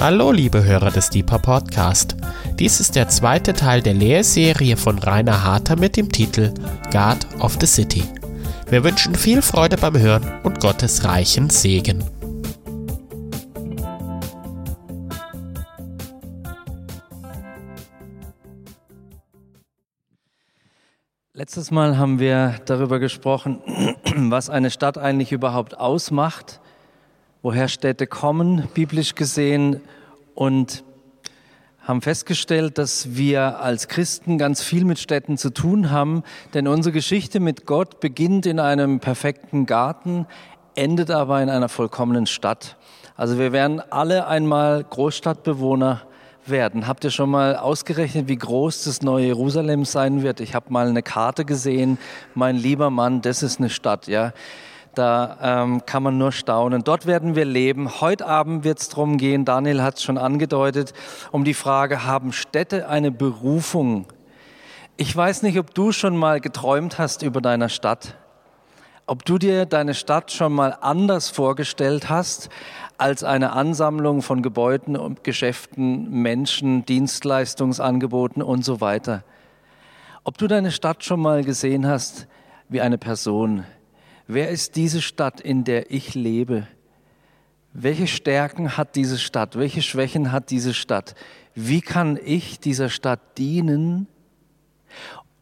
Hallo liebe Hörer des Deeper Podcast. Dies ist der zweite Teil der Lehrserie von Rainer Harter mit dem Titel God of the City. Wir wünschen viel Freude beim Hören und Gottes reichen Segen. Letztes Mal haben wir darüber gesprochen, was eine Stadt eigentlich überhaupt ausmacht woher Städte kommen, biblisch gesehen, und haben festgestellt, dass wir als Christen ganz viel mit Städten zu tun haben, denn unsere Geschichte mit Gott beginnt in einem perfekten Garten, endet aber in einer vollkommenen Stadt. Also wir werden alle einmal Großstadtbewohner werden. Habt ihr schon mal ausgerechnet, wie groß das neue Jerusalem sein wird? Ich habe mal eine Karte gesehen. Mein lieber Mann, das ist eine Stadt, ja. Da ähm, kann man nur staunen. Dort werden wir leben. Heute Abend wird es darum gehen, Daniel hat es schon angedeutet, um die Frage, haben Städte eine Berufung? Ich weiß nicht, ob du schon mal geträumt hast über deine Stadt. Ob du dir deine Stadt schon mal anders vorgestellt hast als eine Ansammlung von Gebäuden und Geschäften, Menschen, Dienstleistungsangeboten und so weiter. Ob du deine Stadt schon mal gesehen hast wie eine Person, Wer ist diese Stadt, in der ich lebe? Welche Stärken hat diese Stadt? Welche Schwächen hat diese Stadt? Wie kann ich dieser Stadt dienen?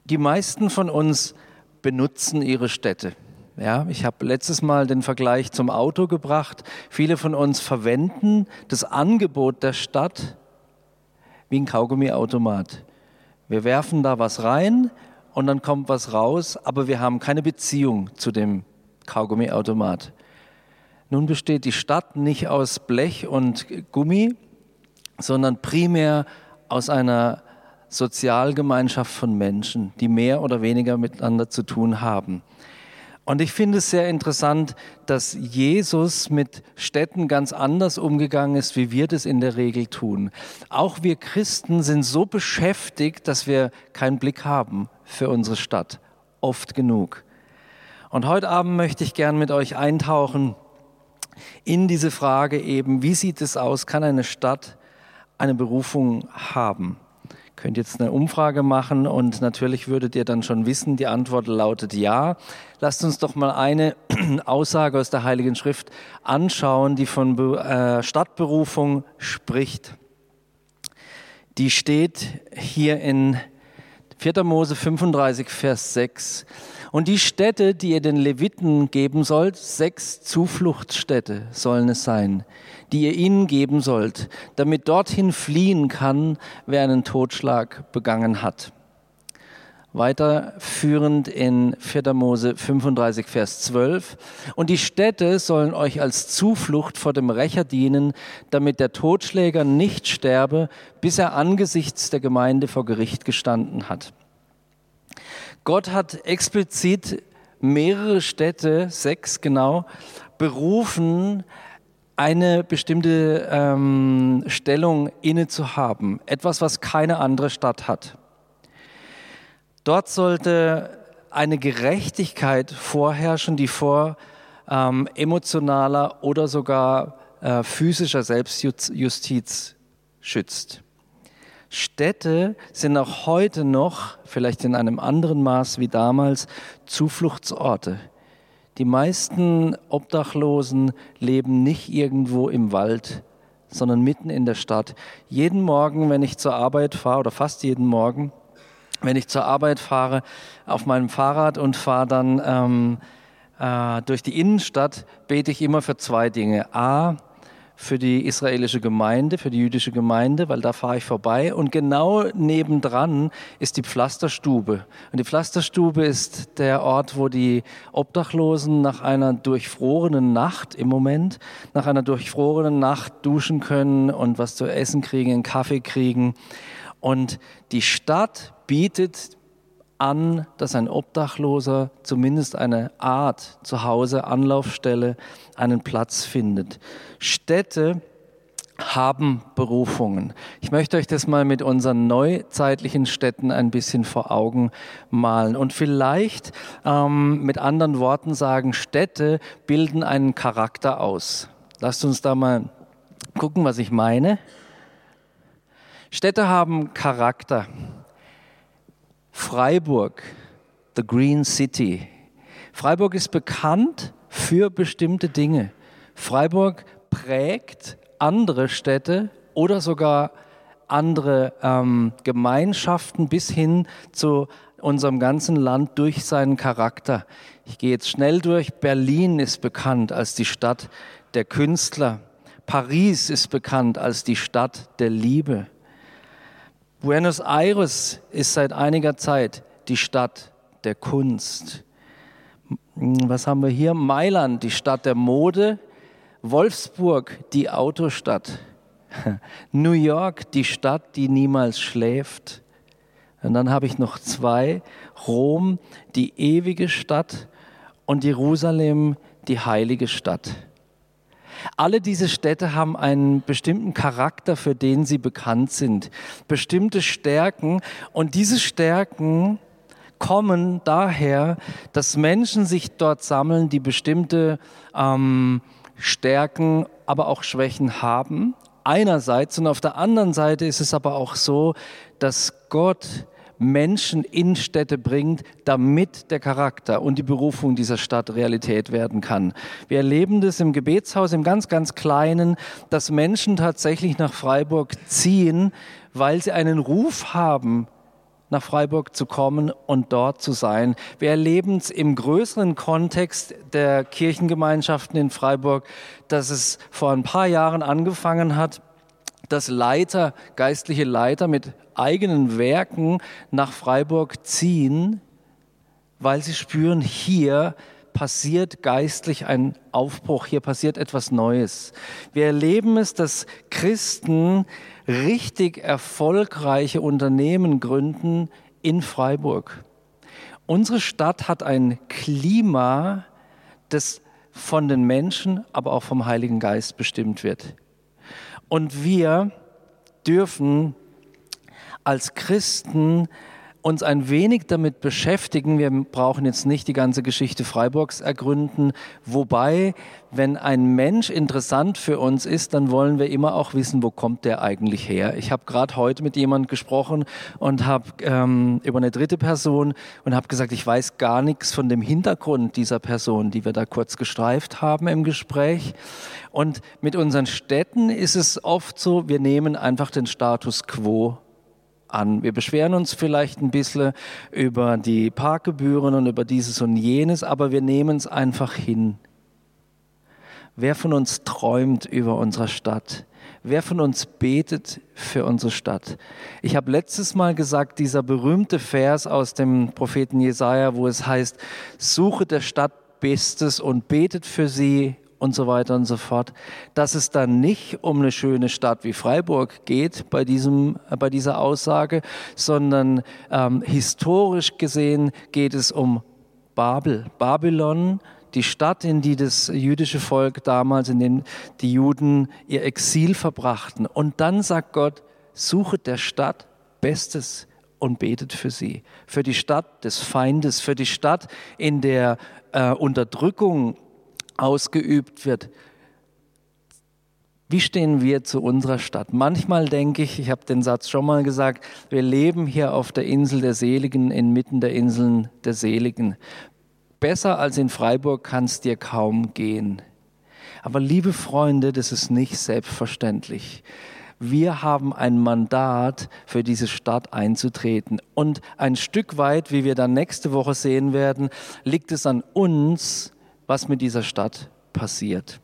Die meisten von uns benutzen ihre Städte. Ja, ich habe letztes Mal den Vergleich zum Auto gebracht. Viele von uns verwenden das Angebot der Stadt wie ein Kaugummiautomat. Wir werfen da was rein und dann kommt was raus, aber wir haben keine Beziehung zu dem Kaugummiautomat. Nun besteht die Stadt nicht aus Blech und Gummi, sondern primär aus einer Sozialgemeinschaft von Menschen, die mehr oder weniger miteinander zu tun haben. Und ich finde es sehr interessant, dass Jesus mit Städten ganz anders umgegangen ist, wie wir das in der Regel tun. Auch wir Christen sind so beschäftigt, dass wir keinen Blick haben für unsere Stadt. Oft genug. Und heute Abend möchte ich gern mit euch eintauchen in diese Frage eben, wie sieht es aus, kann eine Stadt eine Berufung haben? Ihr könnt jetzt eine Umfrage machen und natürlich würdet ihr dann schon wissen, die Antwort lautet ja. Lasst uns doch mal eine Aussage aus der Heiligen Schrift anschauen, die von äh, Stadtberufung spricht. Die steht hier in 4. Mose 35, Vers 6. Und die Städte, die ihr den Leviten geben sollt, sechs Zufluchtsstädte sollen es sein, die ihr ihnen geben sollt, damit dorthin fliehen kann, wer einen Totschlag begangen hat. Weiterführend in 4. Mose 35, Vers 12. Und die Städte sollen euch als Zuflucht vor dem Rächer dienen, damit der Totschläger nicht sterbe, bis er angesichts der Gemeinde vor Gericht gestanden hat. Gott hat explizit mehrere Städte, sechs genau, berufen, eine bestimmte ähm, Stellung inne zu haben. Etwas, was keine andere Stadt hat. Dort sollte eine Gerechtigkeit vorherrschen, die vor ähm, emotionaler oder sogar äh, physischer Selbstjustiz schützt. Städte sind auch heute noch, vielleicht in einem anderen Maß wie damals, Zufluchtsorte. Die meisten Obdachlosen leben nicht irgendwo im Wald, sondern mitten in der Stadt. Jeden Morgen, wenn ich zur Arbeit fahre, oder fast jeden Morgen, wenn ich zur Arbeit fahre, auf meinem Fahrrad und fahre dann ähm, äh, durch die Innenstadt, bete ich immer für zwei Dinge. A, für die israelische Gemeinde, für die jüdische Gemeinde, weil da fahre ich vorbei. Und genau nebendran ist die Pflasterstube. Und die Pflasterstube ist der Ort, wo die Obdachlosen nach einer durchfrorenen Nacht im Moment, nach einer durchfrorenen Nacht duschen können und was zu essen kriegen, einen Kaffee kriegen. Und die Stadt bietet an, dass ein Obdachloser zumindest eine Art Zuhause, Anlaufstelle, einen Platz findet. Städte haben Berufungen. Ich möchte euch das mal mit unseren neuzeitlichen Städten ein bisschen vor Augen malen und vielleicht ähm, mit anderen Worten sagen, Städte bilden einen Charakter aus. Lasst uns da mal gucken, was ich meine. Städte haben Charakter. Freiburg, the Green City. Freiburg ist bekannt für bestimmte Dinge. Freiburg prägt andere Städte oder sogar andere ähm, Gemeinschaften bis hin zu unserem ganzen Land durch seinen Charakter. Ich gehe jetzt schnell durch. Berlin ist bekannt als die Stadt der Künstler. Paris ist bekannt als die Stadt der Liebe. Buenos Aires ist seit einiger Zeit die Stadt der Kunst. Was haben wir hier? Mailand, die Stadt der Mode. Wolfsburg, die Autostadt. New York, die Stadt, die niemals schläft. Und dann habe ich noch zwei. Rom, die ewige Stadt und Jerusalem, die heilige Stadt. Alle diese Städte haben einen bestimmten Charakter, für den sie bekannt sind, bestimmte Stärken. Und diese Stärken kommen daher, dass Menschen sich dort sammeln, die bestimmte ähm, Stärken, aber auch Schwächen haben. Einerseits und auf der anderen Seite ist es aber auch so, dass Gott Menschen in Städte bringt, damit der Charakter und die Berufung dieser Stadt Realität werden kann. Wir erleben das im Gebetshaus im ganz, ganz Kleinen, dass Menschen tatsächlich nach Freiburg ziehen, weil sie einen Ruf haben, nach Freiburg zu kommen und dort zu sein. Wir erleben es im größeren Kontext der Kirchengemeinschaften in Freiburg, dass es vor ein paar Jahren angefangen hat, dass Leiter, geistliche Leiter mit eigenen Werken nach Freiburg ziehen, weil sie spüren, hier passiert geistlich ein Aufbruch, hier passiert etwas Neues. Wir erleben es, dass Christen richtig erfolgreiche Unternehmen gründen in Freiburg. Unsere Stadt hat ein Klima, das von den Menschen, aber auch vom Heiligen Geist bestimmt wird. Und wir dürfen als Christen uns ein wenig damit beschäftigen. Wir brauchen jetzt nicht die ganze Geschichte Freiburgs ergründen. Wobei, wenn ein Mensch interessant für uns ist, dann wollen wir immer auch wissen, wo kommt der eigentlich her. Ich habe gerade heute mit jemandem gesprochen und habe ähm, über eine dritte Person und habe gesagt, ich weiß gar nichts von dem Hintergrund dieser Person, die wir da kurz gestreift haben im Gespräch. Und mit unseren Städten ist es oft so, wir nehmen einfach den Status quo an. Wir beschweren uns vielleicht ein bisschen über die Parkgebühren und über dieses und jenes, aber wir nehmen es einfach hin. Wer von uns träumt über unsere Stadt? Wer von uns betet für unsere Stadt? Ich habe letztes Mal gesagt, dieser berühmte Vers aus dem Propheten Jesaja, wo es heißt: Suche der Stadt Bestes und betet für sie und so weiter und so fort, dass es dann nicht um eine schöne Stadt wie Freiburg geht bei, diesem, äh, bei dieser Aussage, sondern ähm, historisch gesehen geht es um Babel, Babylon, die Stadt, in die das jüdische Volk damals, in dem die Juden ihr Exil verbrachten. Und dann sagt Gott, suchet der Stadt Bestes und betet für sie, für die Stadt des Feindes, für die Stadt, in der äh, Unterdrückung ausgeübt wird. Wie stehen wir zu unserer Stadt? Manchmal denke ich, ich habe den Satz schon mal gesagt, wir leben hier auf der Insel der Seligen, inmitten der Inseln der Seligen. Besser als in Freiburg kann es dir kaum gehen. Aber liebe Freunde, das ist nicht selbstverständlich. Wir haben ein Mandat, für diese Stadt einzutreten. Und ein Stück weit, wie wir dann nächste Woche sehen werden, liegt es an uns, was mit dieser Stadt passiert.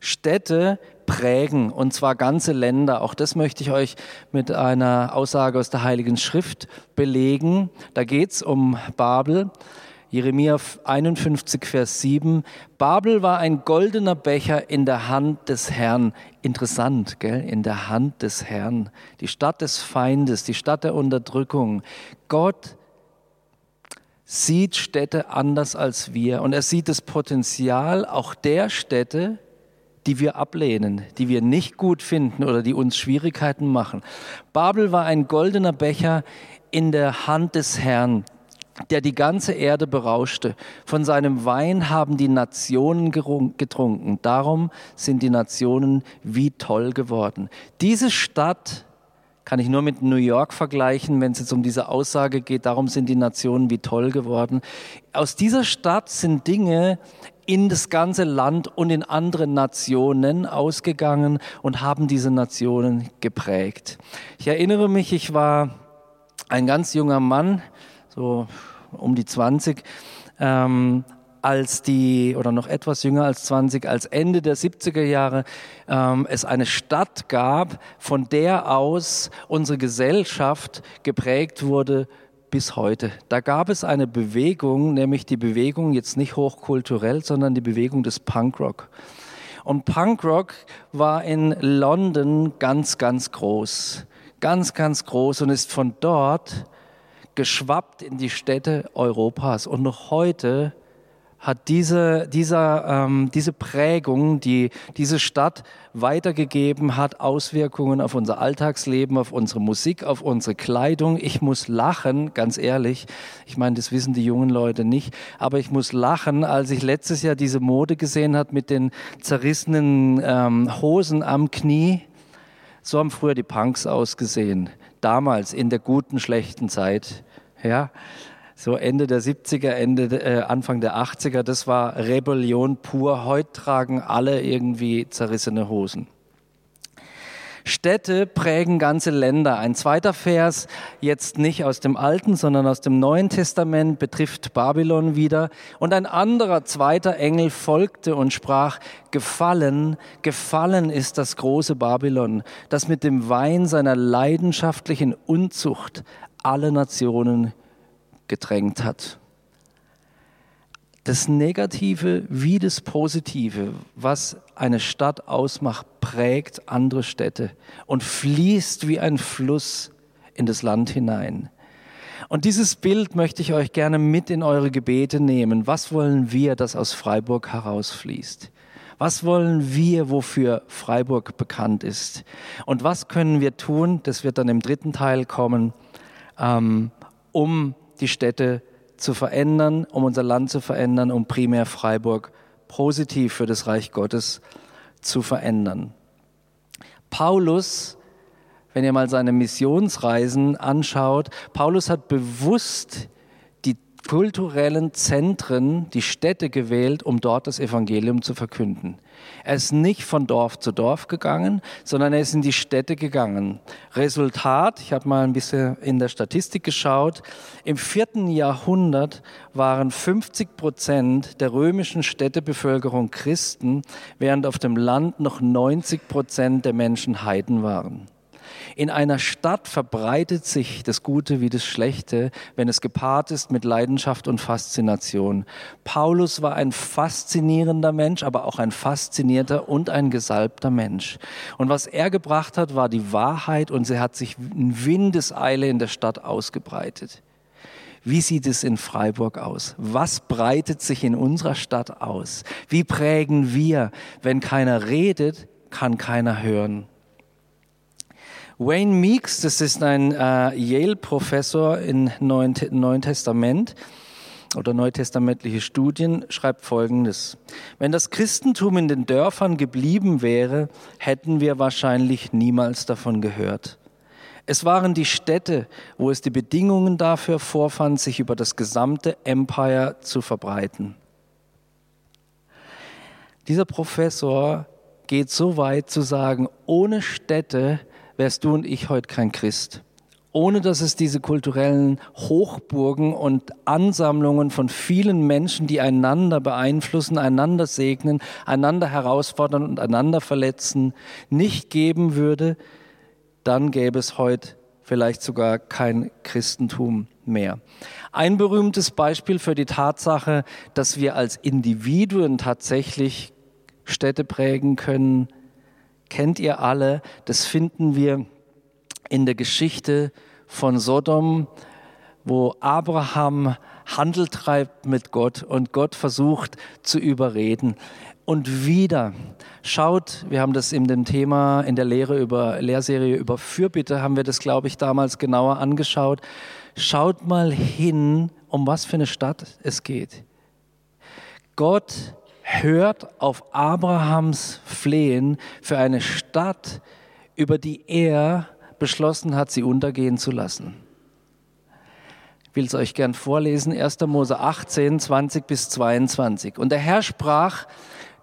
Städte prägen, und zwar ganze Länder. Auch das möchte ich euch mit einer Aussage aus der Heiligen Schrift belegen. Da geht es um Babel. Jeremia 51, Vers 7. Babel war ein goldener Becher in der Hand des Herrn. Interessant, gell? In der Hand des Herrn. Die Stadt des Feindes, die Stadt der Unterdrückung. Gott sieht Städte anders als wir und er sieht das Potenzial auch der Städte, die wir ablehnen, die wir nicht gut finden oder die uns Schwierigkeiten machen. Babel war ein goldener Becher in der Hand des Herrn. der die ganze Erde berauschte. Von seinem Wein haben die Nationen getrunken. Darum sind die Nationen wie toll geworden. Diese Stadt kann ich nur mit New York vergleichen, wenn es jetzt um diese Aussage geht, darum sind die Nationen wie toll geworden. Aus dieser Stadt sind Dinge in das ganze Land und in andere Nationen ausgegangen und haben diese Nationen geprägt. Ich erinnere mich, ich war ein ganz junger Mann, so um die 20, ähm, als die, oder noch etwas jünger als 20, als Ende der 70er Jahre ähm, es eine Stadt gab, von der aus unsere Gesellschaft geprägt wurde bis heute. Da gab es eine Bewegung, nämlich die Bewegung jetzt nicht hochkulturell, sondern die Bewegung des Punkrock. Und Punkrock war in London ganz, ganz groß. Ganz, ganz groß und ist von dort geschwappt in die Städte Europas. Und noch heute hat diese, dieser, ähm, diese Prägung, die diese Stadt weitergegeben hat, Auswirkungen auf unser Alltagsleben, auf unsere Musik, auf unsere Kleidung. Ich muss lachen, ganz ehrlich. Ich meine, das wissen die jungen Leute nicht, aber ich muss lachen, als ich letztes Jahr diese Mode gesehen hat mit den zerrissenen ähm, Hosen am Knie. So haben früher die Punks ausgesehen. Damals in der guten, schlechten Zeit. Ja so Ende der 70er, Ende, äh, Anfang der 80er, das war Rebellion pur. Heute tragen alle irgendwie zerrissene Hosen. Städte prägen ganze Länder. Ein zweiter Vers, jetzt nicht aus dem Alten, sondern aus dem Neuen Testament, betrifft Babylon wieder. Und ein anderer zweiter Engel folgte und sprach, gefallen, gefallen ist das große Babylon, das mit dem Wein seiner leidenschaftlichen Unzucht alle Nationen gedrängt hat. Das Negative wie das Positive, was eine Stadt ausmacht, prägt andere Städte und fließt wie ein Fluss in das Land hinein. Und dieses Bild möchte ich euch gerne mit in eure Gebete nehmen. Was wollen wir, das aus Freiburg herausfließt? Was wollen wir, wofür Freiburg bekannt ist? Und was können wir tun, das wird dann im dritten Teil kommen, ähm, um die Städte zu verändern, um unser Land zu verändern, um primär Freiburg positiv für das Reich Gottes zu verändern. Paulus, wenn ihr mal seine Missionsreisen anschaut, Paulus hat bewusst kulturellen Zentren, die Städte gewählt, um dort das Evangelium zu verkünden. Er ist nicht von Dorf zu Dorf gegangen, sondern er ist in die Städte gegangen. Resultat, ich habe mal ein bisschen in der Statistik geschaut, im vierten Jahrhundert waren 50 Prozent der römischen Städtebevölkerung Christen, während auf dem Land noch 90 Prozent der Menschen Heiden waren. In einer Stadt verbreitet sich das Gute wie das Schlechte, wenn es gepaart ist mit Leidenschaft und Faszination. Paulus war ein faszinierender Mensch, aber auch ein faszinierter und ein gesalbter Mensch. Und was er gebracht hat, war die Wahrheit und sie hat sich in Windeseile in der Stadt ausgebreitet. Wie sieht es in Freiburg aus? Was breitet sich in unserer Stadt aus? Wie prägen wir? Wenn keiner redet, kann keiner hören. Wayne Meeks, das ist ein äh, Yale-Professor im Neuen, Neuen Testament oder neutestamentliche Studien, schreibt Folgendes. Wenn das Christentum in den Dörfern geblieben wäre, hätten wir wahrscheinlich niemals davon gehört. Es waren die Städte, wo es die Bedingungen dafür vorfand, sich über das gesamte Empire zu verbreiten. Dieser Professor geht so weit zu sagen, ohne Städte wärst du und ich heute kein Christ. Ohne dass es diese kulturellen Hochburgen und Ansammlungen von vielen Menschen, die einander beeinflussen, einander segnen, einander herausfordern und einander verletzen, nicht geben würde, dann gäbe es heute vielleicht sogar kein Christentum mehr. Ein berühmtes Beispiel für die Tatsache, dass wir als Individuen tatsächlich Städte prägen können, kennt ihr alle, das finden wir in der Geschichte von Sodom, wo Abraham Handel treibt mit Gott und Gott versucht zu überreden. Und wieder schaut, wir haben das in dem Thema, in der Lehre über, Lehrserie über Fürbitte, haben wir das, glaube ich, damals genauer angeschaut. Schaut mal hin, um was für eine Stadt es geht. Gott hört auf Abrahams Flehen für eine Stadt, über die er beschlossen hat, sie untergehen zu lassen. Ich will es euch gern vorlesen, 1. Mose 18, 20 bis 22. Und der Herr sprach,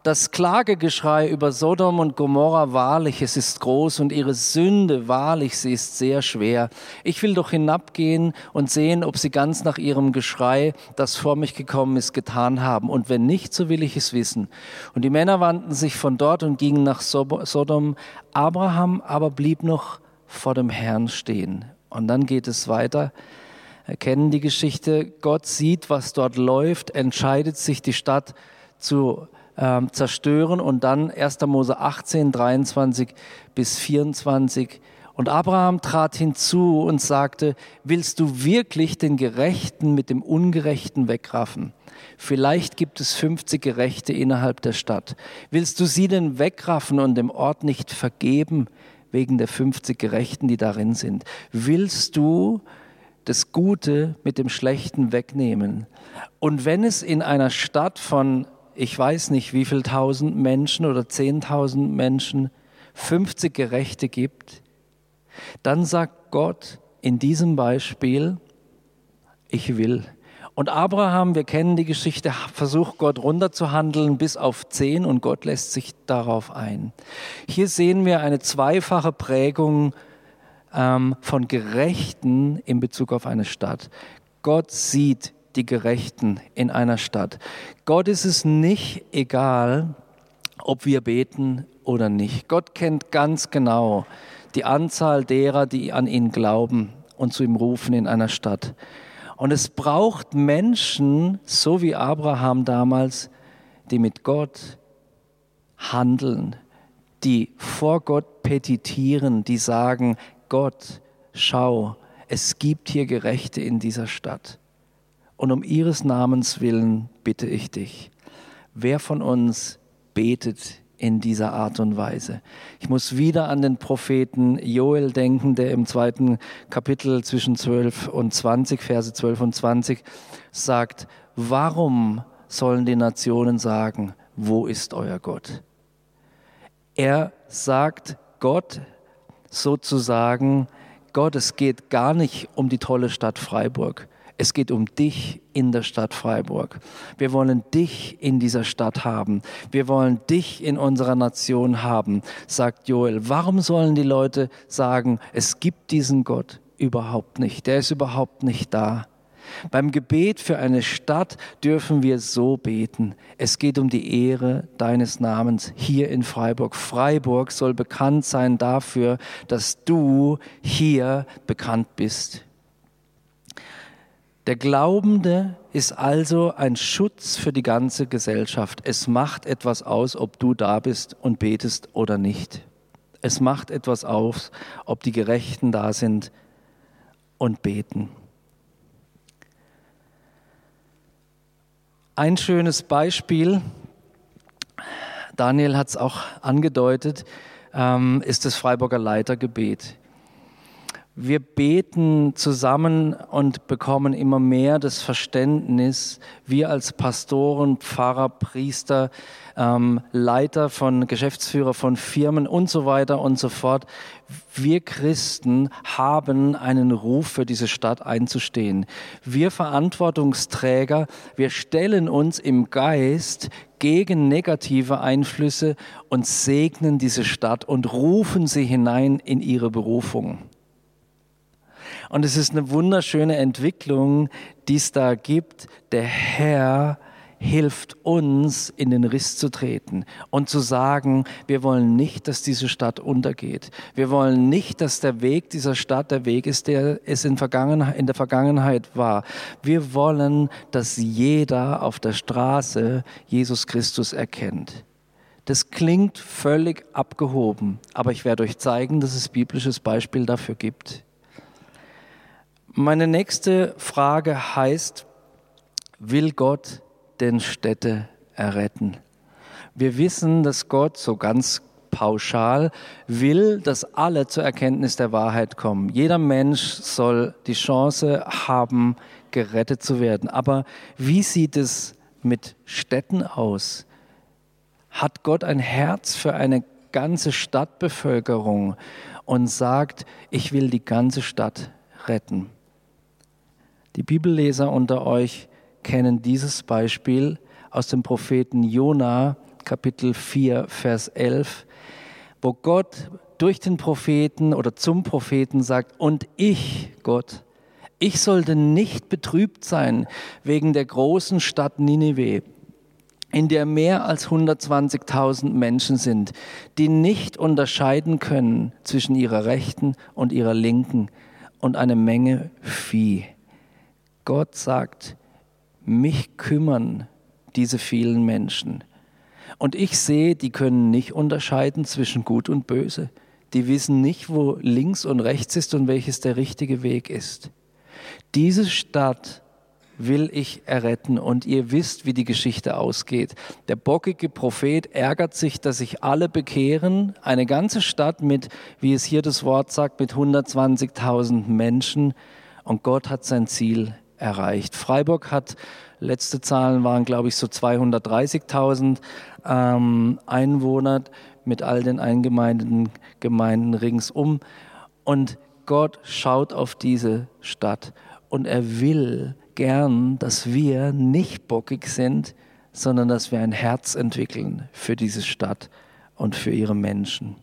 das Klagegeschrei über Sodom und Gomorra wahrlich, es ist groß und ihre Sünde wahrlich, sie ist sehr schwer. Ich will doch hinabgehen und sehen, ob sie ganz nach ihrem Geschrei, das vor mich gekommen ist, getan haben. Und wenn nicht, so will ich es wissen. Und die Männer wandten sich von dort und gingen nach Sodom. Abraham aber blieb noch vor dem Herrn stehen. Und dann geht es weiter. Wir kennen die Geschichte. Gott sieht, was dort läuft, entscheidet sich, die Stadt zu ähm, zerstören. Und dann 1. Mose 18, 23 bis 24. Und Abraham trat hinzu und sagte, willst du wirklich den Gerechten mit dem Ungerechten wegraffen? Vielleicht gibt es 50 Gerechte innerhalb der Stadt. Willst du sie denn wegraffen und dem Ort nicht vergeben wegen der 50 Gerechten, die darin sind? Willst du das Gute mit dem Schlechten wegnehmen? Und wenn es in einer Stadt von ich weiß nicht, wie viel tausend Menschen oder zehntausend Menschen 50 Gerechte gibt, dann sagt Gott in diesem Beispiel, ich will. Und Abraham, wir kennen die Geschichte, versucht Gott runterzuhandeln bis auf zehn und Gott lässt sich darauf ein. Hier sehen wir eine zweifache Prägung ähm, von Gerechten in Bezug auf eine Stadt. Gott sieht die Gerechten in einer Stadt. Gott ist es nicht egal, ob wir beten oder nicht. Gott kennt ganz genau die Anzahl derer, die an ihn glauben und zu ihm rufen in einer Stadt. Und es braucht Menschen, so wie Abraham damals, die mit Gott handeln, die vor Gott petitieren, die sagen, Gott, schau, es gibt hier Gerechte in dieser Stadt. Und um ihres Namens willen bitte ich dich, wer von uns betet in dieser Art und Weise. Ich muss wieder an den Propheten Joel denken, der im zweiten Kapitel zwischen 12 und 20, Verse 12 und 20 sagt, warum sollen die Nationen sagen, wo ist euer Gott? Er sagt Gott sozusagen, Gott, es geht gar nicht um die tolle Stadt Freiburg. Es geht um dich in der Stadt Freiburg. Wir wollen dich in dieser Stadt haben. Wir wollen dich in unserer Nation haben, sagt Joel. Warum sollen die Leute sagen, es gibt diesen Gott überhaupt nicht? Der ist überhaupt nicht da. Beim Gebet für eine Stadt dürfen wir so beten. Es geht um die Ehre deines Namens hier in Freiburg. Freiburg soll bekannt sein dafür, dass du hier bekannt bist. Der Glaubende ist also ein Schutz für die ganze Gesellschaft. Es macht etwas aus, ob du da bist und betest oder nicht. Es macht etwas aus, ob die Gerechten da sind und beten. Ein schönes Beispiel, Daniel hat es auch angedeutet, ähm, ist das Freiburger Leitergebet. Wir beten zusammen und bekommen immer mehr das Verständnis, wir als Pastoren, Pfarrer, Priester, ähm, Leiter von Geschäftsführer von Firmen und so weiter und so fort. Wir Christen haben einen Ruf für diese Stadt einzustehen. Wir Verantwortungsträger, wir stellen uns im Geist gegen negative Einflüsse und segnen diese Stadt und rufen sie hinein in ihre Berufung. Und es ist eine wunderschöne Entwicklung, die es da gibt. Der Herr hilft uns, in den Riss zu treten und zu sagen, wir wollen nicht, dass diese Stadt untergeht. Wir wollen nicht, dass der Weg dieser Stadt der Weg ist, der es in, in der Vergangenheit war. Wir wollen, dass jeder auf der Straße Jesus Christus erkennt. Das klingt völlig abgehoben, aber ich werde euch zeigen, dass es biblisches Beispiel dafür gibt. Meine nächste Frage heißt, will Gott denn Städte erretten? Wir wissen, dass Gott so ganz pauschal, will, dass alle zur Erkenntnis der Wahrheit kommen. Jeder Mensch soll die Chance haben, gerettet zu werden. Aber wie sieht es mit Städten aus? Hat Gott ein Herz für eine ganze Stadtbevölkerung und sagt, ich will die ganze Stadt retten? Die Bibelleser unter euch kennen dieses Beispiel aus dem Propheten Jona, Kapitel 4, Vers 11, wo Gott durch den Propheten oder zum Propheten sagt, und ich, Gott, ich sollte nicht betrübt sein wegen der großen Stadt Ninive, in der mehr als 120.000 Menschen sind, die nicht unterscheiden können zwischen ihrer rechten und ihrer linken und eine Menge Vieh. Gott sagt, mich kümmern diese vielen Menschen. Und ich sehe, die können nicht unterscheiden zwischen Gut und Böse. Die wissen nicht, wo links und rechts ist und welches der richtige Weg ist. Diese Stadt will ich erretten und ihr wisst, wie die Geschichte ausgeht. Der bockige Prophet ärgert sich, dass sich alle bekehren. Eine ganze Stadt mit, wie es hier das Wort sagt, mit 120.000 Menschen und Gott hat sein Ziel erreicht. Freiburg hat Letzte Zahlen waren, glaube ich, so 230.000 ähm, Einwohner mit all den eingemeindeten Gemeinden ringsum. Und Gott schaut auf diese Stadt und er will gern, dass wir nicht bockig sind, sondern dass wir ein Herz entwickeln für diese Stadt und für ihre Menschen.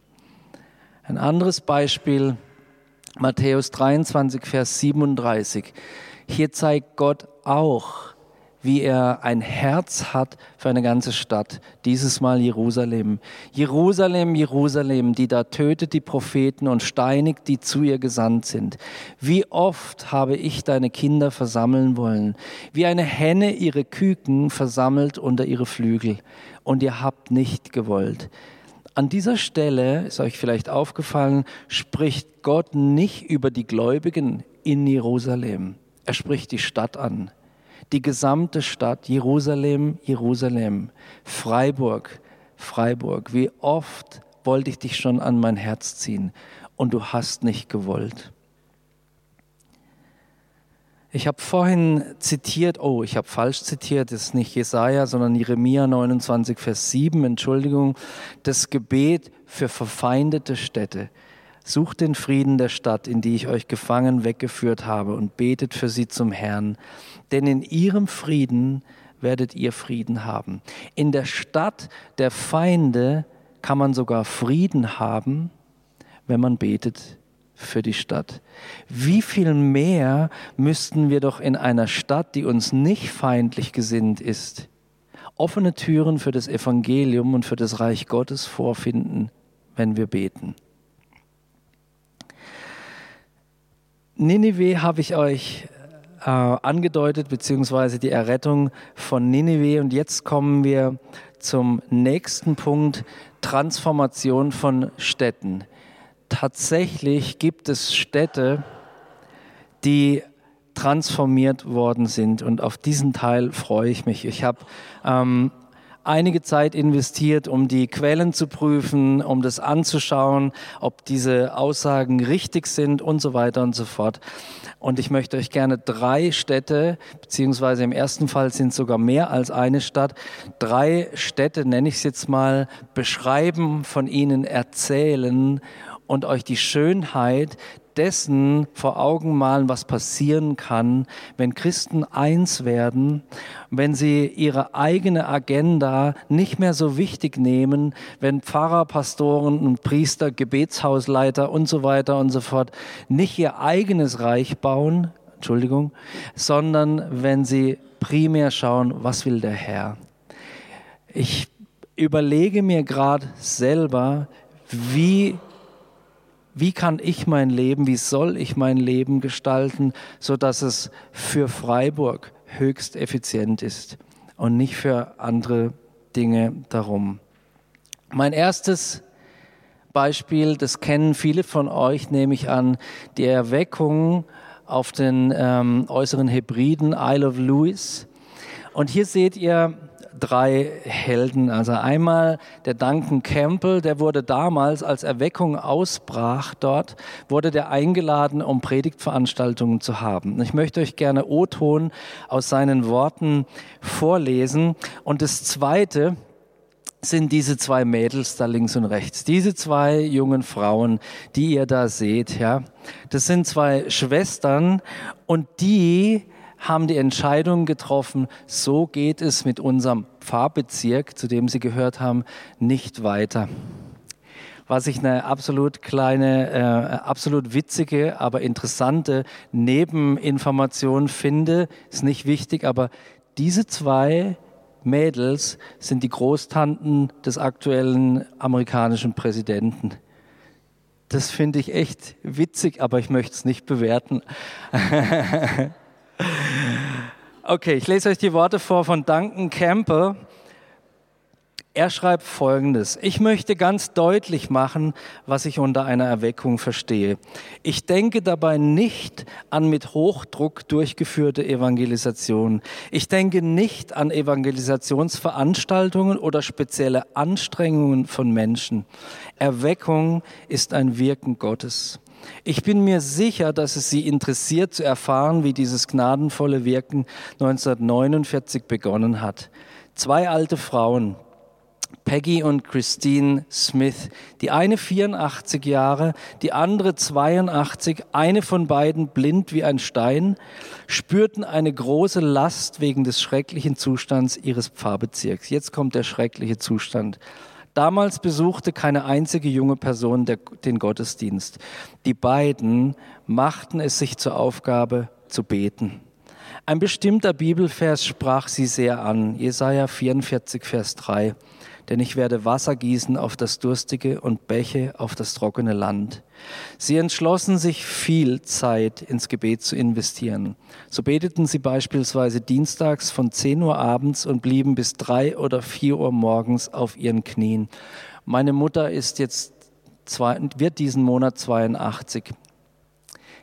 Ein anderes Beispiel, Matthäus 23, Vers 37. Hier zeigt Gott auch, wie er ein Herz hat für eine ganze Stadt, dieses Mal Jerusalem. Jerusalem, Jerusalem, die da tötet die Propheten und steinigt, die zu ihr gesandt sind. Wie oft habe ich deine Kinder versammeln wollen, wie eine Henne ihre Küken versammelt unter ihre Flügel, und ihr habt nicht gewollt. An dieser Stelle, ist euch vielleicht aufgefallen, spricht Gott nicht über die Gläubigen in Jerusalem. Er spricht die Stadt an die gesamte Stadt, Jerusalem, Jerusalem, Freiburg, Freiburg. Wie oft wollte ich dich schon an mein Herz ziehen und du hast nicht gewollt. Ich habe vorhin zitiert, oh, ich habe falsch zitiert, das ist nicht Jesaja, sondern Jeremia 29, Vers 7, Entschuldigung, das Gebet für verfeindete Städte. Sucht den Frieden der Stadt, in die ich euch gefangen weggeführt habe, und betet für sie zum Herrn. Denn in ihrem Frieden werdet ihr Frieden haben. In der Stadt der Feinde kann man sogar Frieden haben, wenn man betet für die Stadt. Wie viel mehr müssten wir doch in einer Stadt, die uns nicht feindlich gesinnt ist, offene Türen für das Evangelium und für das Reich Gottes vorfinden, wenn wir beten. Ninive habe ich euch äh, angedeutet, beziehungsweise die Errettung von Ninive. Und jetzt kommen wir zum nächsten Punkt, Transformation von Städten. Tatsächlich gibt es Städte, die transformiert worden sind. Und auf diesen Teil freue ich mich. Ich habe ähm, einige Zeit investiert, um die Quellen zu prüfen, um das anzuschauen, ob diese Aussagen richtig sind und so weiter und so fort. Und ich möchte euch gerne drei Städte, beziehungsweise im ersten Fall sind sogar mehr als eine Stadt, drei Städte, nenne ich es jetzt mal, beschreiben, von ihnen erzählen und euch die Schönheit dessen vor Augen malen, was passieren kann, wenn Christen eins werden, wenn sie ihre eigene Agenda nicht mehr so wichtig nehmen, wenn Pfarrer, Pastoren und Priester, Gebetshausleiter und so weiter und so fort nicht ihr eigenes Reich bauen, Entschuldigung, sondern wenn sie primär schauen, was will der Herr. Ich überlege mir gerade selber, wie wie kann ich mein Leben, wie soll ich mein Leben gestalten, so dass es für Freiburg höchst effizient ist und nicht für andere Dinge darum. Mein erstes Beispiel, das kennen viele von euch, nehme ich an, die Erweckung auf den ähm, äußeren Hebriden Isle of Lewis. Und hier seht ihr drei Helden. Also einmal der Duncan Campbell, der wurde damals, als Erweckung ausbrach dort, wurde der eingeladen, um Predigtveranstaltungen zu haben. Ich möchte euch gerne O-Ton aus seinen Worten vorlesen. Und das Zweite, sind diese zwei Mädels da links und rechts. Diese zwei jungen Frauen, die ihr da seht, ja. Das sind zwei Schwestern und die haben die Entscheidung getroffen, so geht es mit unserem Pfarrbezirk, zu dem sie gehört haben, nicht weiter. Was ich eine absolut kleine, äh, absolut witzige, aber interessante Nebeninformation finde, ist nicht wichtig, aber diese zwei Mädels sind die Großtanten des aktuellen amerikanischen Präsidenten. Das finde ich echt witzig, aber ich möchte es nicht bewerten. okay, ich lese euch die Worte vor von Duncan Campbell. Er schreibt Folgendes. Ich möchte ganz deutlich machen, was ich unter einer Erweckung verstehe. Ich denke dabei nicht an mit Hochdruck durchgeführte Evangelisation. Ich denke nicht an Evangelisationsveranstaltungen oder spezielle Anstrengungen von Menschen. Erweckung ist ein Wirken Gottes. Ich bin mir sicher, dass es Sie interessiert zu erfahren, wie dieses gnadenvolle Wirken 1949 begonnen hat. Zwei alte Frauen, Peggy und Christine Smith. Die eine 84 Jahre, die andere 82, eine von beiden blind wie ein Stein, spürten eine große Last wegen des schrecklichen Zustands ihres Pfarrbezirks. Jetzt kommt der schreckliche Zustand. Damals besuchte keine einzige junge Person den Gottesdienst. Die beiden machten es sich zur Aufgabe zu beten. Ein bestimmter Bibelvers sprach sie sehr an. Jesaja 44, Vers 3 denn ich werde Wasser gießen auf das durstige und Bäche auf das trockene Land. Sie entschlossen sich viel Zeit ins Gebet zu investieren. So beteten sie beispielsweise dienstags von 10 Uhr abends und blieben bis 3 oder 4 Uhr morgens auf ihren Knien. Meine Mutter ist jetzt zwei, wird diesen Monat 82.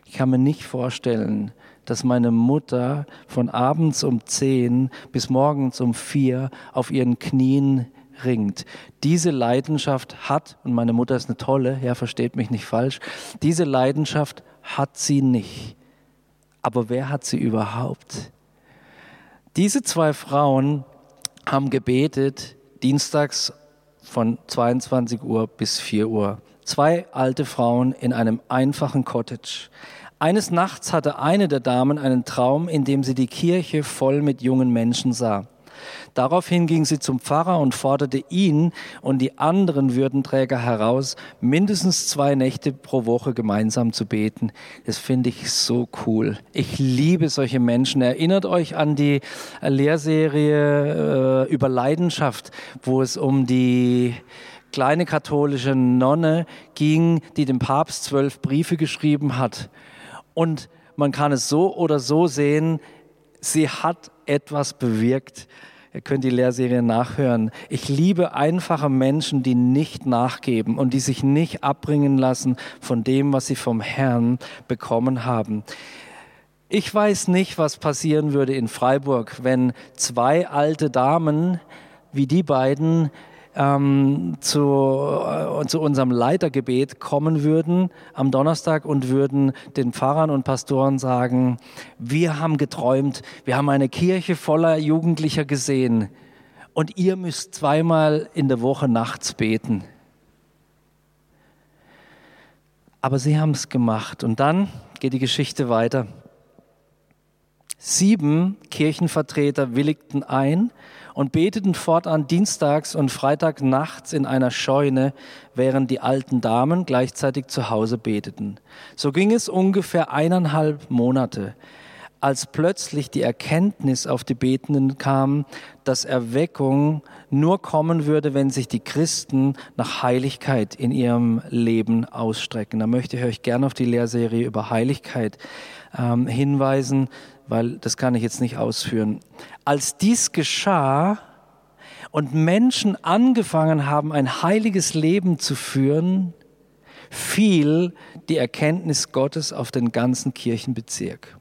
Ich kann mir nicht vorstellen, dass meine Mutter von abends um 10 bis morgens um 4 auf ihren Knien ringt. Diese Leidenschaft hat, und meine Mutter ist eine tolle, ja, versteht mich nicht falsch, diese Leidenschaft hat sie nicht. Aber wer hat sie überhaupt? Diese zwei Frauen haben gebetet, dienstags von 22 Uhr bis 4 Uhr. Zwei alte Frauen in einem einfachen Cottage. Eines Nachts hatte eine der Damen einen Traum, in dem sie die Kirche voll mit jungen Menschen sah. Daraufhin ging sie zum Pfarrer und forderte ihn und die anderen Würdenträger heraus, mindestens zwei Nächte pro Woche gemeinsam zu beten. Das finde ich so cool. Ich liebe solche Menschen. Erinnert euch an die Lehrserie äh, über Leidenschaft, wo es um die kleine katholische Nonne ging, die dem Papst zwölf Briefe geschrieben hat. Und man kann es so oder so sehen, sie hat etwas bewirkt. Ihr könnt die Lehrserie nachhören. Ich liebe einfache Menschen, die nicht nachgeben und die sich nicht abbringen lassen von dem, was sie vom Herrn bekommen haben. Ich weiß nicht, was passieren würde in Freiburg, wenn zwei alte Damen wie die beiden ähm, zu, äh, zu unserem Leitergebet kommen würden am Donnerstag und würden den Pfarrern und Pastoren sagen, wir haben geträumt, wir haben eine Kirche voller Jugendlicher gesehen und ihr müsst zweimal in der Woche nachts beten. Aber sie haben es gemacht und dann geht die Geschichte weiter. Sieben Kirchenvertreter willigten ein und beteten fortan dienstags und freitag nachts in einer Scheune, während die alten Damen gleichzeitig zu Hause beteten. So ging es ungefähr eineinhalb Monate, als plötzlich die Erkenntnis auf die Betenden kam, dass Erweckung nur kommen würde, wenn sich die Christen nach Heiligkeit in ihrem Leben ausstrecken. Da möchte ich euch gerne auf die Lehrserie über Heiligkeit ähm, hinweisen weil das kann ich jetzt nicht ausführen. Als dies geschah und Menschen angefangen haben, ein heiliges Leben zu führen, fiel die Erkenntnis Gottes auf den ganzen Kirchenbezirk.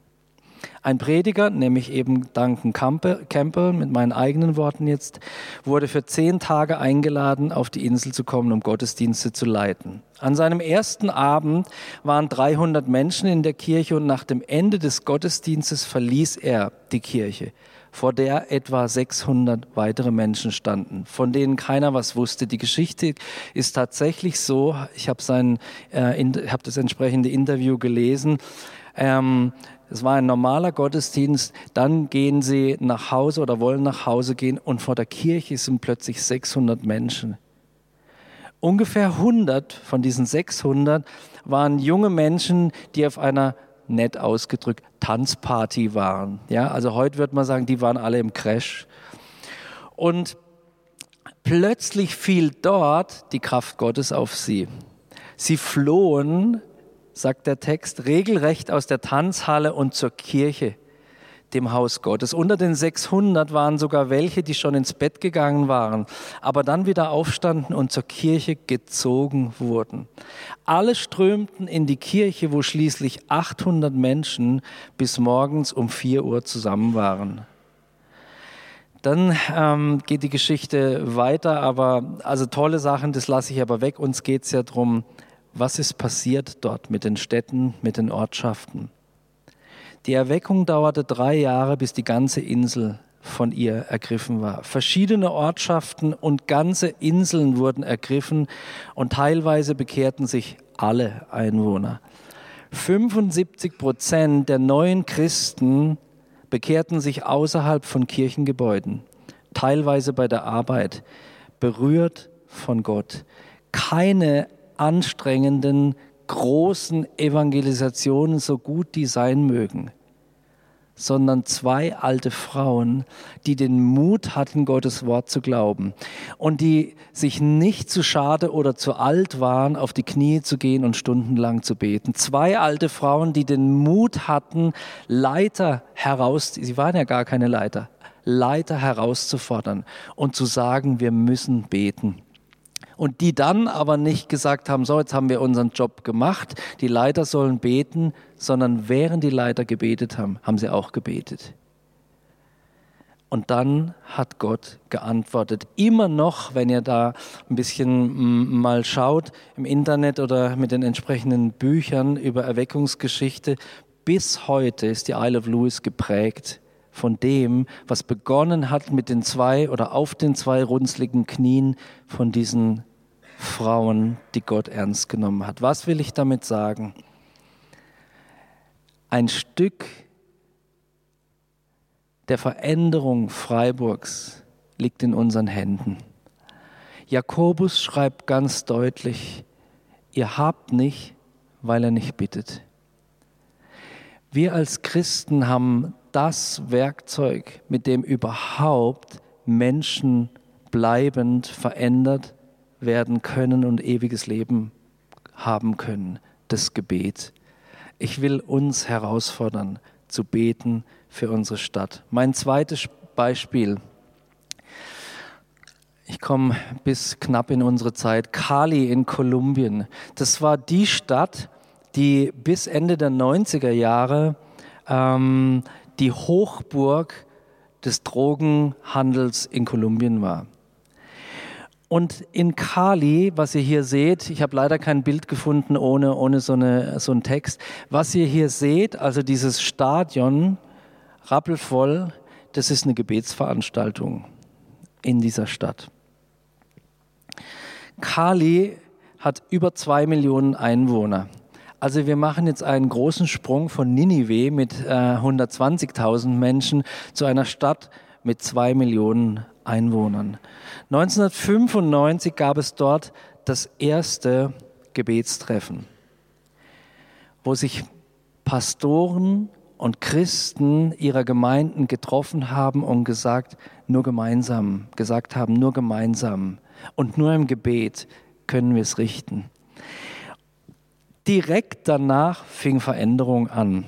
Ein Prediger, nämlich eben Duncan Campbell, mit meinen eigenen Worten jetzt, wurde für zehn Tage eingeladen, auf die Insel zu kommen, um Gottesdienste zu leiten. An seinem ersten Abend waren 300 Menschen in der Kirche und nach dem Ende des Gottesdienstes verließ er die Kirche vor der etwa 600 weitere Menschen standen, von denen keiner was wusste. Die Geschichte ist tatsächlich so, ich habe äh, hab das entsprechende Interview gelesen, ähm, es war ein normaler Gottesdienst, dann gehen sie nach Hause oder wollen nach Hause gehen und vor der Kirche sind plötzlich 600 Menschen. Ungefähr 100 von diesen 600 waren junge Menschen, die auf einer nett ausgedrückt, Tanzparty waren. Ja, also heute wird man sagen, die waren alle im Crash. Und plötzlich fiel dort die Kraft Gottes auf sie. Sie flohen, sagt der Text, regelrecht aus der Tanzhalle und zur Kirche dem Haus Gottes. Unter den 600 waren sogar welche, die schon ins Bett gegangen waren, aber dann wieder aufstanden und zur Kirche gezogen wurden. Alle strömten in die Kirche, wo schließlich 800 Menschen bis morgens um 4 Uhr zusammen waren. Dann ähm, geht die Geschichte weiter, aber also tolle Sachen, das lasse ich aber weg. Uns geht es ja darum, was ist passiert dort mit den Städten, mit den Ortschaften. Die Erweckung dauerte drei Jahre, bis die ganze Insel von ihr ergriffen war. Verschiedene Ortschaften und ganze Inseln wurden ergriffen und teilweise bekehrten sich alle Einwohner. 75 Prozent der neuen Christen bekehrten sich außerhalb von Kirchengebäuden, teilweise bei der Arbeit, berührt von Gott. Keine anstrengenden großen Evangelisationen, so gut die sein mögen, sondern zwei alte Frauen, die den Mut hatten, Gottes Wort zu glauben und die sich nicht zu schade oder zu alt waren, auf die Knie zu gehen und stundenlang zu beten. Zwei alte Frauen, die den Mut hatten, Leiter heraus, sie waren ja gar keine Leiter, Leiter herauszufordern und zu sagen, wir müssen beten und die dann aber nicht gesagt haben, so jetzt haben wir unseren Job gemacht, die Leiter sollen beten, sondern während die Leiter gebetet haben, haben sie auch gebetet. Und dann hat Gott geantwortet. Immer noch, wenn ihr da ein bisschen mal schaut im Internet oder mit den entsprechenden Büchern über Erweckungsgeschichte, bis heute ist die Isle of Lewis geprägt von dem, was begonnen hat mit den zwei oder auf den zwei runzligen Knien von diesen Frauen, die Gott ernst genommen hat. Was will ich damit sagen? Ein Stück der Veränderung Freiburgs liegt in unseren Händen. Jakobus schreibt ganz deutlich, ihr habt nicht, weil er nicht bittet. Wir als Christen haben das Werkzeug, mit dem überhaupt Menschen bleibend verändert werden können und ewiges Leben haben können, das Gebet. Ich will uns herausfordern, zu beten für unsere Stadt. Mein zweites Beispiel. Ich komme bis knapp in unsere Zeit. Cali in Kolumbien. Das war die Stadt, die bis Ende der 90er Jahre ähm, die Hochburg des Drogenhandels in Kolumbien war. Und in Kali, was ihr hier seht, ich habe leider kein Bild gefunden ohne, ohne so, eine, so einen Text, was ihr hier seht, also dieses Stadion, rappelvoll, das ist eine Gebetsveranstaltung in dieser Stadt. Kali hat über zwei Millionen Einwohner. Also wir machen jetzt einen großen Sprung von Ninive mit äh, 120.000 Menschen zu einer Stadt mit zwei Millionen Einwohnern. 1995 gab es dort das erste Gebetstreffen, wo sich Pastoren und Christen ihrer Gemeinden getroffen haben und gesagt, nur gemeinsam, gesagt haben, nur gemeinsam und nur im Gebet können wir es richten. Direkt danach fing Veränderung an.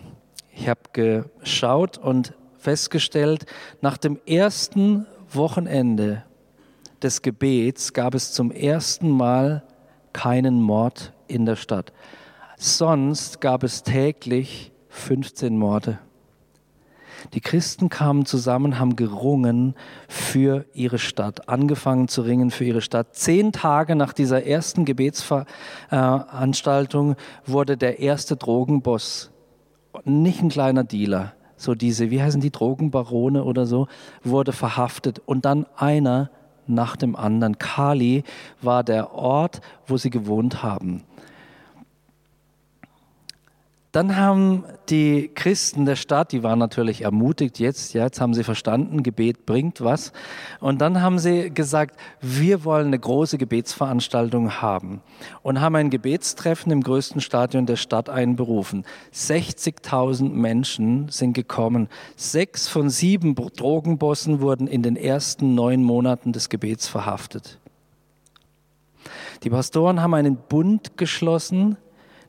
Ich habe geschaut und festgestellt, nach dem ersten Wochenende des Gebets gab es zum ersten Mal keinen Mord in der Stadt. Sonst gab es täglich 15 Morde. Die Christen kamen zusammen, haben gerungen für ihre Stadt, angefangen zu ringen für ihre Stadt. Zehn Tage nach dieser ersten Gebetsveranstaltung wurde der erste Drogenboss, nicht ein kleiner Dealer, so diese, wie heißen die Drogenbarone oder so, wurde verhaftet und dann einer nach dem anderen. Kali war der Ort, wo sie gewohnt haben. Dann haben die Christen der Stadt, die waren natürlich ermutigt jetzt, ja, jetzt haben sie verstanden, Gebet bringt was. Und dann haben sie gesagt, wir wollen eine große Gebetsveranstaltung haben und haben ein Gebetstreffen im größten Stadion der Stadt einberufen. 60.000 Menschen sind gekommen. Sechs von sieben Drogenbossen wurden in den ersten neun Monaten des Gebets verhaftet. Die Pastoren haben einen Bund geschlossen,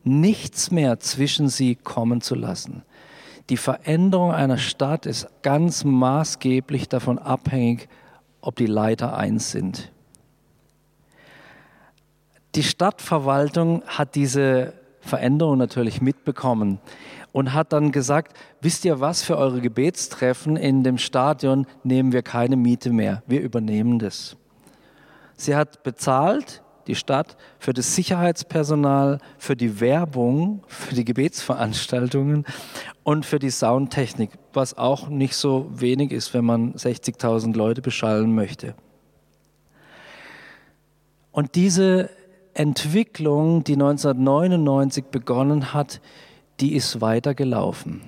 nichts mehr zwischen sie kommen zu lassen. Die Veränderung einer Stadt ist ganz maßgeblich davon abhängig, ob die Leiter eins sind. Die Stadtverwaltung hat diese Veränderung natürlich mitbekommen und hat dann gesagt, wisst ihr was, für eure Gebetstreffen in dem Stadion nehmen wir keine Miete mehr, wir übernehmen das. Sie hat bezahlt, die Stadt, für das Sicherheitspersonal, für die Werbung, für die Gebetsveranstaltungen und für die Soundtechnik, was auch nicht so wenig ist, wenn man 60.000 Leute beschallen möchte. Und diese Entwicklung, die 1999 begonnen hat, die ist weitergelaufen.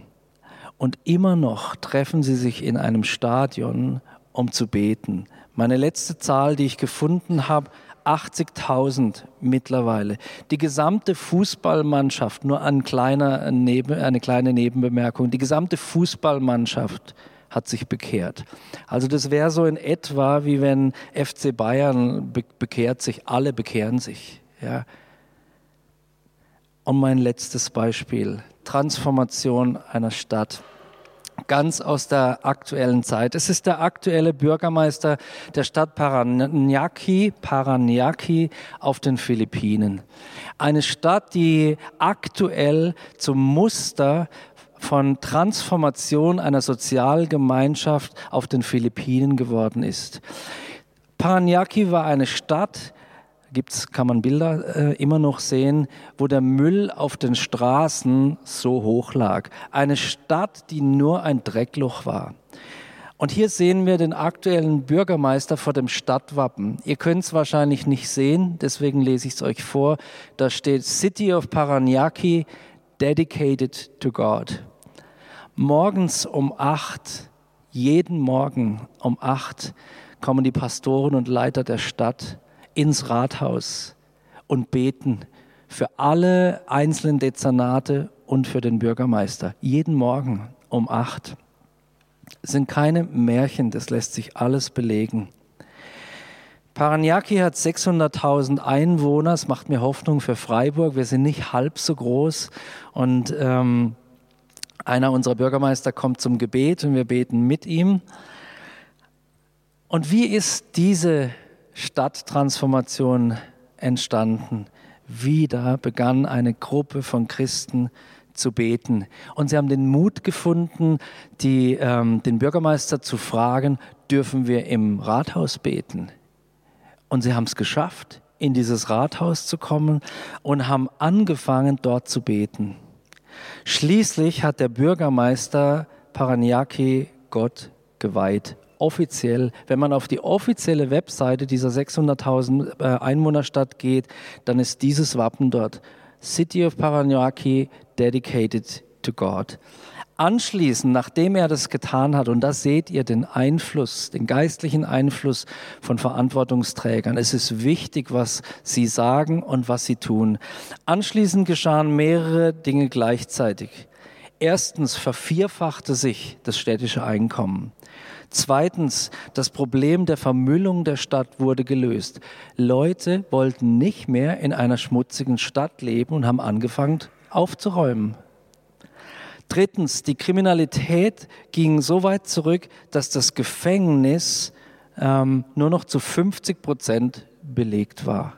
Und immer noch treffen sie sich in einem Stadion, um zu beten. Meine letzte Zahl, die ich gefunden habe, 80.000 mittlerweile. Die gesamte Fußballmannschaft, nur ein kleiner Neben, eine kleine Nebenbemerkung, die gesamte Fußballmannschaft hat sich bekehrt. Also das wäre so in etwa, wie wenn FC Bayern be bekehrt sich, alle bekehren sich. Ja. Und mein letztes Beispiel, Transformation einer Stadt ganz aus der aktuellen Zeit. Es ist der aktuelle Bürgermeister der Stadt Paranaque, Paranaque auf den Philippinen. Eine Stadt, die aktuell zum Muster von Transformation einer Sozialgemeinschaft auf den Philippinen geworden ist. Paranaque war eine Stadt, gibt's, kann man Bilder äh, immer noch sehen, wo der Müll auf den Straßen so hoch lag. Eine Stadt, die nur ein Dreckloch war. Und hier sehen wir den aktuellen Bürgermeister vor dem Stadtwappen. Ihr könnt es wahrscheinlich nicht sehen, deswegen lese ich es euch vor. Da steht City of Paranaque, dedicated to God. Morgens um acht, jeden Morgen um acht, kommen die Pastoren und Leiter der Stadt ins Rathaus und beten für alle einzelnen Dezernate und für den Bürgermeister. Jeden Morgen um acht. Es sind keine Märchen, das lässt sich alles belegen. Paranaque hat 600.000 Einwohner. Es macht mir Hoffnung für Freiburg. Wir sind nicht halb so groß. Und ähm, einer unserer Bürgermeister kommt zum Gebet und wir beten mit ihm. Und wie ist diese Stadttransformation entstanden. Wieder begann eine Gruppe von Christen zu beten. Und sie haben den Mut gefunden, die, ähm, den Bürgermeister zu fragen, dürfen wir im Rathaus beten? Und sie haben es geschafft, in dieses Rathaus zu kommen und haben angefangen, dort zu beten. Schließlich hat der Bürgermeister Paraniaki Gott geweiht offiziell, wenn man auf die offizielle Webseite dieser 600.000 äh, Einwohnerstadt geht, dann ist dieses Wappen dort. City of Paranaque, dedicated to God. Anschließend, nachdem er das getan hat, und da seht ihr den Einfluss, den geistlichen Einfluss von Verantwortungsträgern. Es ist wichtig, was sie sagen und was sie tun. Anschließend geschahen mehrere Dinge gleichzeitig. Erstens vervierfachte sich das städtische Einkommen. Zweitens, das Problem der Vermüllung der Stadt wurde gelöst. Leute wollten nicht mehr in einer schmutzigen Stadt leben und haben angefangen aufzuräumen. Drittens, die Kriminalität ging so weit zurück, dass das Gefängnis ähm, nur noch zu 50 Prozent belegt war.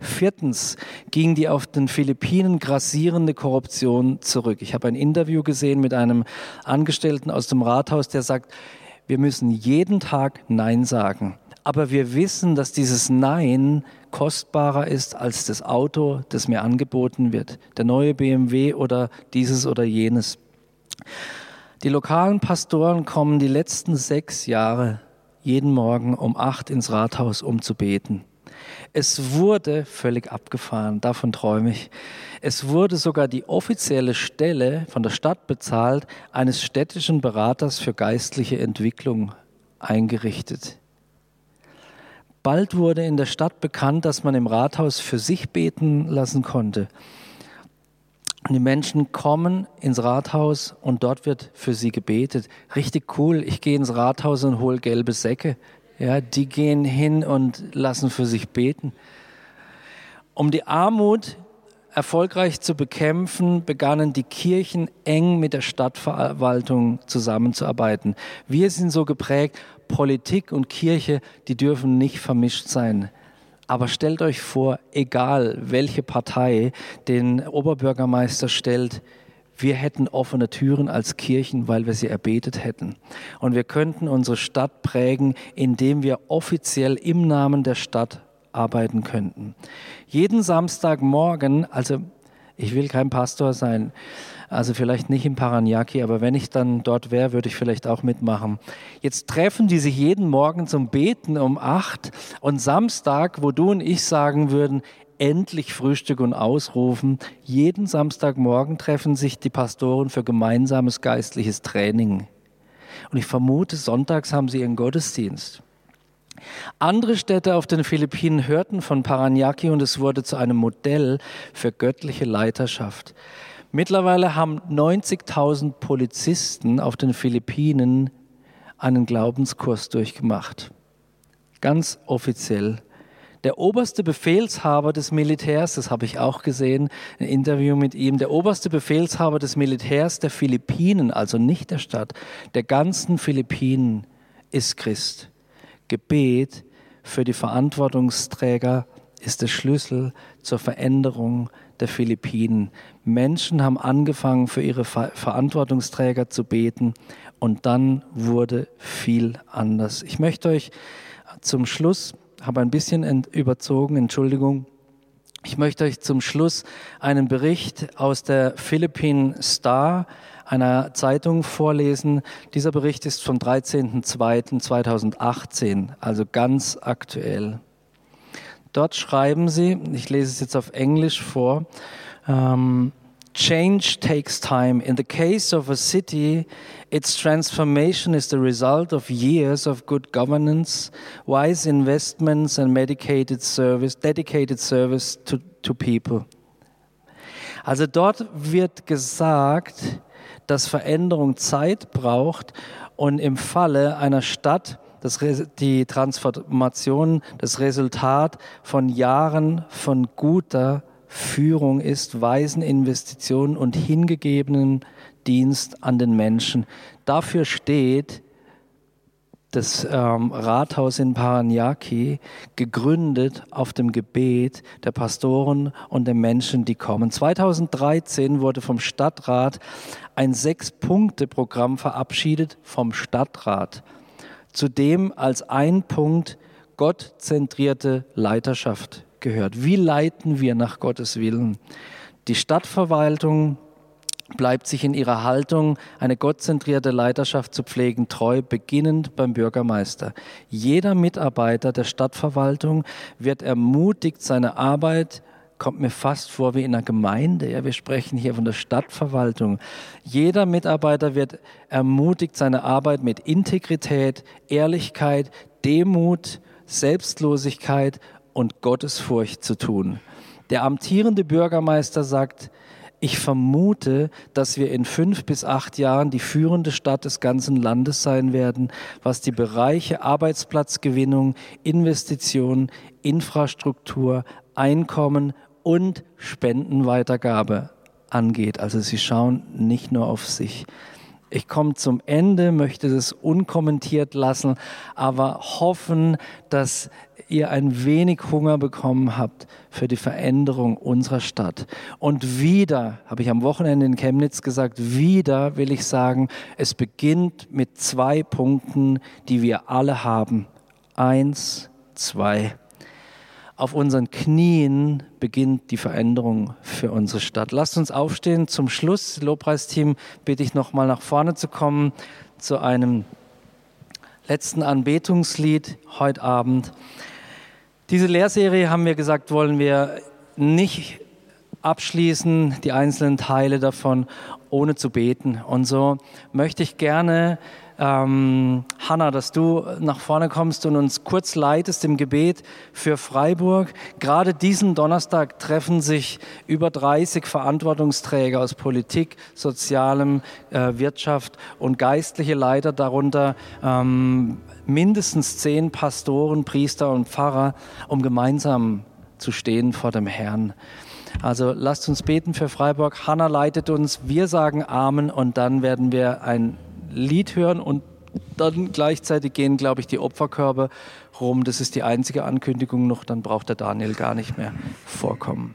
Viertens ging die auf den Philippinen grassierende Korruption zurück. Ich habe ein Interview gesehen mit einem Angestellten aus dem Rathaus, der sagt, wir müssen jeden Tag Nein sagen. Aber wir wissen, dass dieses Nein kostbarer ist als das Auto, das mir angeboten wird. Der neue BMW oder dieses oder jenes. Die lokalen Pastoren kommen die letzten sechs Jahre jeden Morgen um acht ins Rathaus, um zu beten. Es wurde völlig abgefahren, davon träume ich. Es wurde sogar die offizielle Stelle von der Stadt bezahlt, eines städtischen Beraters für geistliche Entwicklung eingerichtet. Bald wurde in der Stadt bekannt, dass man im Rathaus für sich beten lassen konnte. Die Menschen kommen ins Rathaus und dort wird für sie gebetet. Richtig cool. Ich gehe ins Rathaus und hole gelbe Säcke. Ja, die gehen hin und lassen für sich beten. Um die Armut erfolgreich zu bekämpfen, begannen die Kirchen eng mit der Stadtverwaltung zusammenzuarbeiten. Wir sind so geprägt, Politik und Kirche, die dürfen nicht vermischt sein. Aber stellt euch vor, egal welche Partei den Oberbürgermeister stellt, wir hätten offene Türen als Kirchen, weil wir sie erbetet hätten. Und wir könnten unsere Stadt prägen, indem wir offiziell im Namen der Stadt arbeiten könnten. Jeden Samstagmorgen, also ich will kein Pastor sein, also vielleicht nicht im Paranaque, aber wenn ich dann dort wäre, würde ich vielleicht auch mitmachen. Jetzt treffen die sich jeden Morgen zum Beten um acht und Samstag, wo du und ich sagen würden, endlich Frühstück und ausrufen. Jeden Samstagmorgen treffen sich die Pastoren für gemeinsames geistliches Training. Und ich vermute, sonntags haben sie ihren Gottesdienst. Andere Städte auf den Philippinen hörten von Paranaque und es wurde zu einem Modell für göttliche Leiterschaft. Mittlerweile haben 90.000 Polizisten auf den Philippinen einen Glaubenskurs durchgemacht. Ganz offiziell. Der oberste Befehlshaber des Militärs, das habe ich auch gesehen, ein Interview mit ihm, der oberste Befehlshaber des Militärs der Philippinen, also nicht der Stadt, der ganzen Philippinen ist Christ. Gebet für die Verantwortungsträger ist der Schlüssel zur Veränderung der Philippinen. Menschen haben angefangen, für ihre Ver Verantwortungsträger zu beten und dann wurde viel anders. Ich möchte euch zum Schluss habe ein bisschen überzogen, Entschuldigung. Ich möchte euch zum Schluss einen Bericht aus der Philippine Star, einer Zeitung, vorlesen. Dieser Bericht ist vom 13.02.2018, also ganz aktuell. Dort schreiben sie, ich lese es jetzt auf Englisch vor, ähm, Change takes time. In the case of a city, its transformation is the result of years of good governance, wise investments, and dedicated service, dedicated service to, to people. Also dort wird gesagt, dass Veränderung Zeit braucht und im Falle einer Stadt das, die Transformation das Resultat von Jahren von guter Führung ist, weisen Investitionen und hingegebenen Dienst an den Menschen. Dafür steht das ähm, Rathaus in Paranaque, gegründet auf dem Gebet der Pastoren und der Menschen, die kommen. 2013 wurde vom Stadtrat ein Sechs-Punkte-Programm verabschiedet, vom Stadtrat. Zudem als ein Punkt gottzentrierte Leiterschaft gehört. Wie leiten wir nach Gottes Willen? Die Stadtverwaltung bleibt sich in ihrer Haltung, eine gottzentrierte Leiterschaft zu pflegen, treu, beginnend beim Bürgermeister. Jeder Mitarbeiter der Stadtverwaltung wird ermutigt, seine Arbeit kommt mir fast vor wie in einer Gemeinde. Ja, wir sprechen hier von der Stadtverwaltung. Jeder Mitarbeiter wird ermutigt, seine Arbeit mit Integrität, Ehrlichkeit, Demut, Selbstlosigkeit und Gottesfurcht zu tun. Der amtierende Bürgermeister sagt, ich vermute, dass wir in fünf bis acht Jahren die führende Stadt des ganzen Landes sein werden, was die Bereiche Arbeitsplatzgewinnung, Investitionen, Infrastruktur, Einkommen und Spendenweitergabe angeht. Also sie schauen nicht nur auf sich. Ich komme zum Ende, möchte das unkommentiert lassen, aber hoffen, dass ihr ein wenig Hunger bekommen habt für die Veränderung unserer Stadt. Und wieder, habe ich am Wochenende in Chemnitz gesagt, wieder will ich sagen, es beginnt mit zwei Punkten, die wir alle haben. Eins, zwei, auf unseren Knien beginnt die Veränderung für unsere Stadt. Lasst uns aufstehen. Zum Schluss, Lobpreisteam, bitte ich nochmal nach vorne zu kommen zu einem letzten Anbetungslied heute Abend. Diese Lehrserie haben wir gesagt, wollen wir nicht abschließen, die einzelnen Teile davon, ohne zu beten. Und so möchte ich gerne ähm, Hanna, dass du nach vorne kommst und uns kurz leitest im Gebet für Freiburg. Gerade diesen Donnerstag treffen sich über 30 Verantwortungsträger aus Politik, Sozialem, äh, Wirtschaft und geistliche Leiter, darunter ähm, mindestens zehn Pastoren, Priester und Pfarrer, um gemeinsam zu stehen vor dem Herrn. Also lasst uns beten für Freiburg. Hanna leitet uns. Wir sagen Amen und dann werden wir ein Lied hören und dann gleichzeitig gehen, glaube ich, die Opferkörbe rum. Das ist die einzige Ankündigung noch, dann braucht der Daniel gar nicht mehr vorkommen.